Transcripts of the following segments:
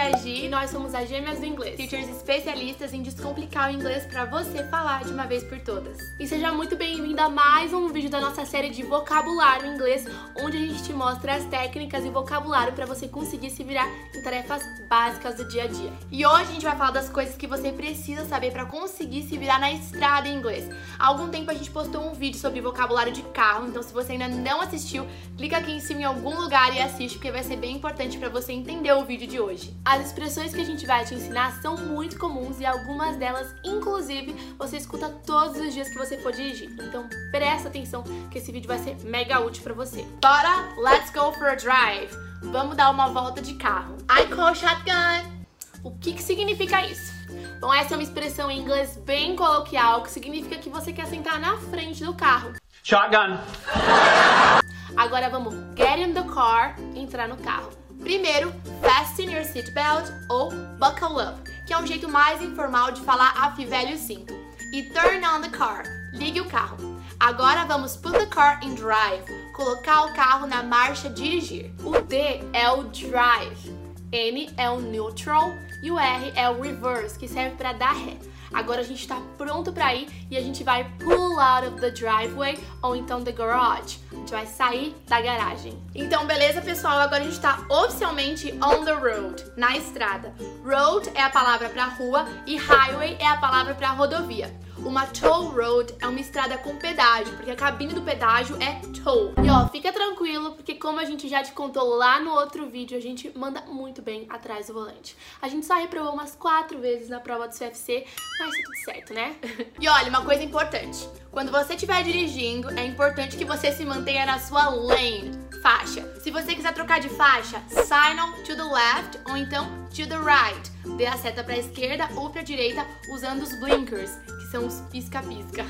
a Gi, nós somos as Gêmeas do Inglês, teachers especialistas em descomplicar o inglês para você falar de uma vez por todas. E seja muito bem-vindo a mais um vídeo da nossa série de vocabulário em inglês, onde a gente te mostra as técnicas e vocabulário para você conseguir se virar em tarefas básicas do dia a dia. E hoje a gente vai falar das coisas que você precisa saber para conseguir se virar na estrada em inglês. Há algum tempo a gente postou um vídeo sobre vocabulário de carro, então se você ainda não assistiu, clica aqui em cima em algum lugar e assiste, porque vai ser bem importante para você entender o vídeo de hoje. As expressões que a gente vai te ensinar são muito comuns e algumas delas, inclusive, você escuta todos os dias que você for dirigir. Então presta atenção que esse vídeo vai ser mega útil para você. Bora, let's go for a drive. Vamos dar uma volta de carro. I call shotgun. O que, que significa isso? Bom, essa é uma expressão em inglês bem coloquial que significa que você quer sentar na frente do carro. Shotgun. Agora vamos get in the car, entrar no carro. Primeiro, fasten your seatbelt ou buckle up, que é um jeito mais informal de falar afivele o cinto. E turn on the car, ligue o carro. Agora vamos put the car in drive, colocar o carro na marcha dirigir. O D é o drive, N é o neutral e o R é o reverse, que serve para dar ré. Agora a gente está pronto para ir e a gente vai pull out of the driveway ou então the garage. Gente vai sair da garagem. Então, beleza, pessoal? Agora a gente está oficialmente on the road, na estrada. Road é a palavra para rua e highway é a palavra para rodovia. Uma toll road é uma estrada com pedágio, porque a cabine do pedágio é toll. E ó, fica tranquilo, porque como a gente já te contou lá no outro vídeo, a gente manda muito bem atrás do volante. A gente só reprovou umas quatro vezes na prova do CFC, mas tá tudo certo, né? e olha, uma coisa importante. Quando você estiver dirigindo, é importante que você se mantenha na sua lane, faixa. Se você quiser trocar de faixa, sign on to the left ou então to the right. Dê a seta para a esquerda ou para a direita usando os blinkers, são os pisca-pisca.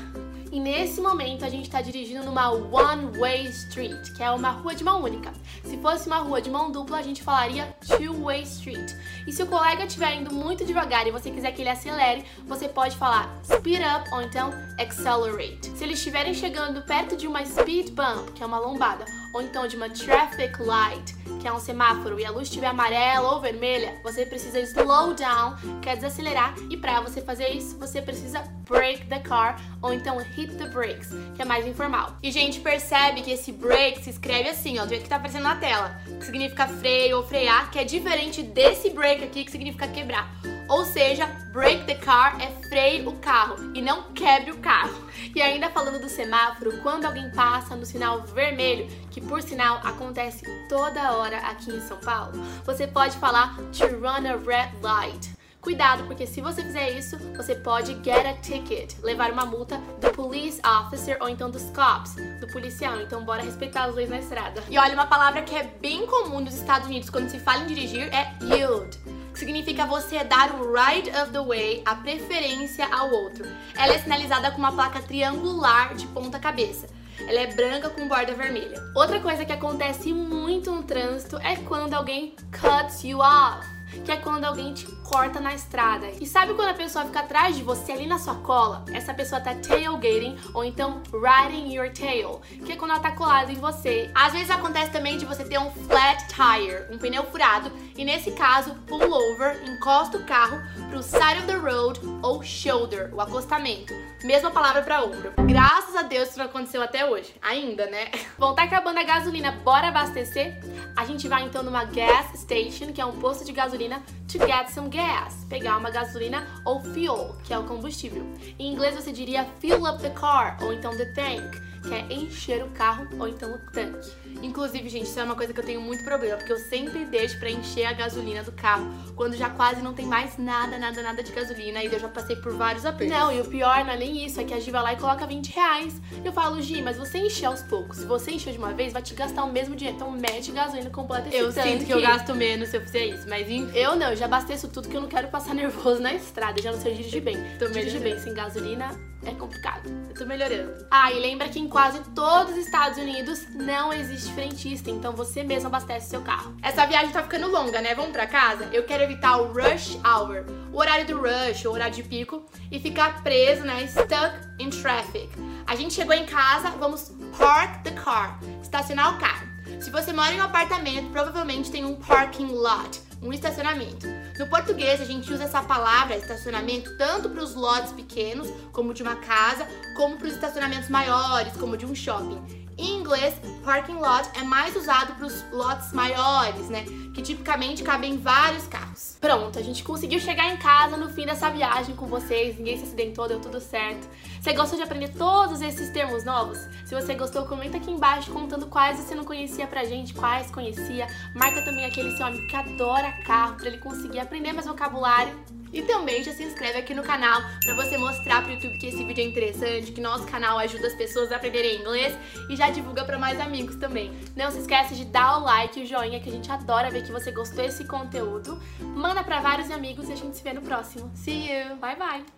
E nesse momento a gente está dirigindo numa one-way street, que é uma rua de mão única. Se fosse uma rua de mão dupla, a gente falaria two-way street. E se o colega estiver indo muito devagar e você quiser que ele acelere, você pode falar speed up ou então accelerate. Se eles estiverem chegando perto de uma speed bump, que é uma lombada, ou então de uma traffic light, que é um semáforo, e a luz estiver amarela ou vermelha, você precisa slow down, quer desacelerar, e para você fazer isso, você precisa break the car, ou então hit the brakes, que é mais informal. E gente, percebe que esse break se escreve assim, ó, do jeito que tá aparecendo na tela, que significa freio ou frear, que é diferente desse break aqui, que significa quebrar. Ou seja, break the car é freie o carro e não quebre o carro. E ainda falando do semáforo, quando alguém passa no sinal vermelho, que por sinal acontece toda hora aqui em São Paulo, você pode falar to run a red light. Cuidado, porque se você fizer isso, você pode get a ticket, levar uma multa do police officer ou então dos cops, do policial. Então bora respeitar as leis na estrada. E olha, uma palavra que é bem comum nos Estados Unidos quando se fala em dirigir é yield que significa você dar o right of the way, a preferência ao outro. Ela é sinalizada com uma placa triangular de ponta cabeça. Ela é branca com borda vermelha. Outra coisa que acontece muito no trânsito é quando alguém cuts you off que é quando alguém te corta na estrada. E sabe quando a pessoa fica atrás de você ali na sua cola? Essa pessoa tá tailgating ou então riding your tail, que é quando ela tá colada em você. Às vezes acontece também de você ter um flat tire, um pneu furado, e nesse caso, pull over, encosta o carro pro side of the road ou shoulder, o acostamento. Mesma palavra para ombro. Graças a Deus isso não aconteceu até hoje. Ainda, né? Bom, tá acabando a gasolina, bora abastecer? A gente vai então numa gas station, que é um posto de gasolina, to get some gas. Pegar uma gasolina ou fuel, que é o combustível. Em inglês você diria fill up the car ou então the tank, que é encher o carro ou então o tanque. Inclusive, gente, isso é uma coisa que eu tenho muito problema, porque eu sempre deixo para encher a gasolina do carro quando já quase não tem mais nada, nada, nada de gasolina e eu já passei por vários apertos. Não, e o pior não é nem isso, é que a Gi vai lá e coloca 20 reais. Eu falo, Gi, mas você encher aos poucos. Se você encher de uma vez, vai te gastar o mesmo dinheiro. Então mete gasolina completa esse Eu tanque. sinto que eu gasto menos se eu fizer isso, mas enfim. Eu não, eu já abasteço tudo que eu não quero passar nervoso na estrada. Já não sei dirigir bem. Dirigir bem sem gasolina é complicado. Eu tô melhorando. Ah, e lembra que em quase todos os Estados Unidos não existe frentista, então você mesmo abastece seu carro. Essa viagem tá ficando longa, né? Vamos pra casa? Eu quero evitar o rush hour, o horário do rush, o horário de pico, e ficar preso, né? Stuck in traffic. A gente chegou em casa, vamos park the car, estacionar o carro. Se você mora em um apartamento, provavelmente tem um parking lot. Um estacionamento. No português, a gente usa essa palavra estacionamento tanto para os lotes pequenos, como de uma casa, como para os estacionamentos maiores, como de um shopping. Em inglês, parking lot é mais usado para os lotes maiores, né? Que tipicamente cabem vários carros. Pronto, a gente conseguiu chegar em casa no fim dessa viagem com vocês. Ninguém se acidentou, deu tudo certo. Você gostou de aprender todos esses termos novos? Se você gostou, comenta aqui embaixo contando quais você não conhecia pra gente, quais conhecia. Marca também aquele seu amigo que adora carro para ele conseguir aprender mais vocabulário. E também já se inscreve aqui no canal para você mostrar pro YouTube que esse vídeo é interessante, que nosso canal ajuda as pessoas a aprenderem inglês e já divulga para mais amigos também. Não se esqueça de dar o like e o joinha que a gente adora ver que você gostou desse conteúdo. Manda para vários amigos e a gente se vê no próximo. See you! Bye bye!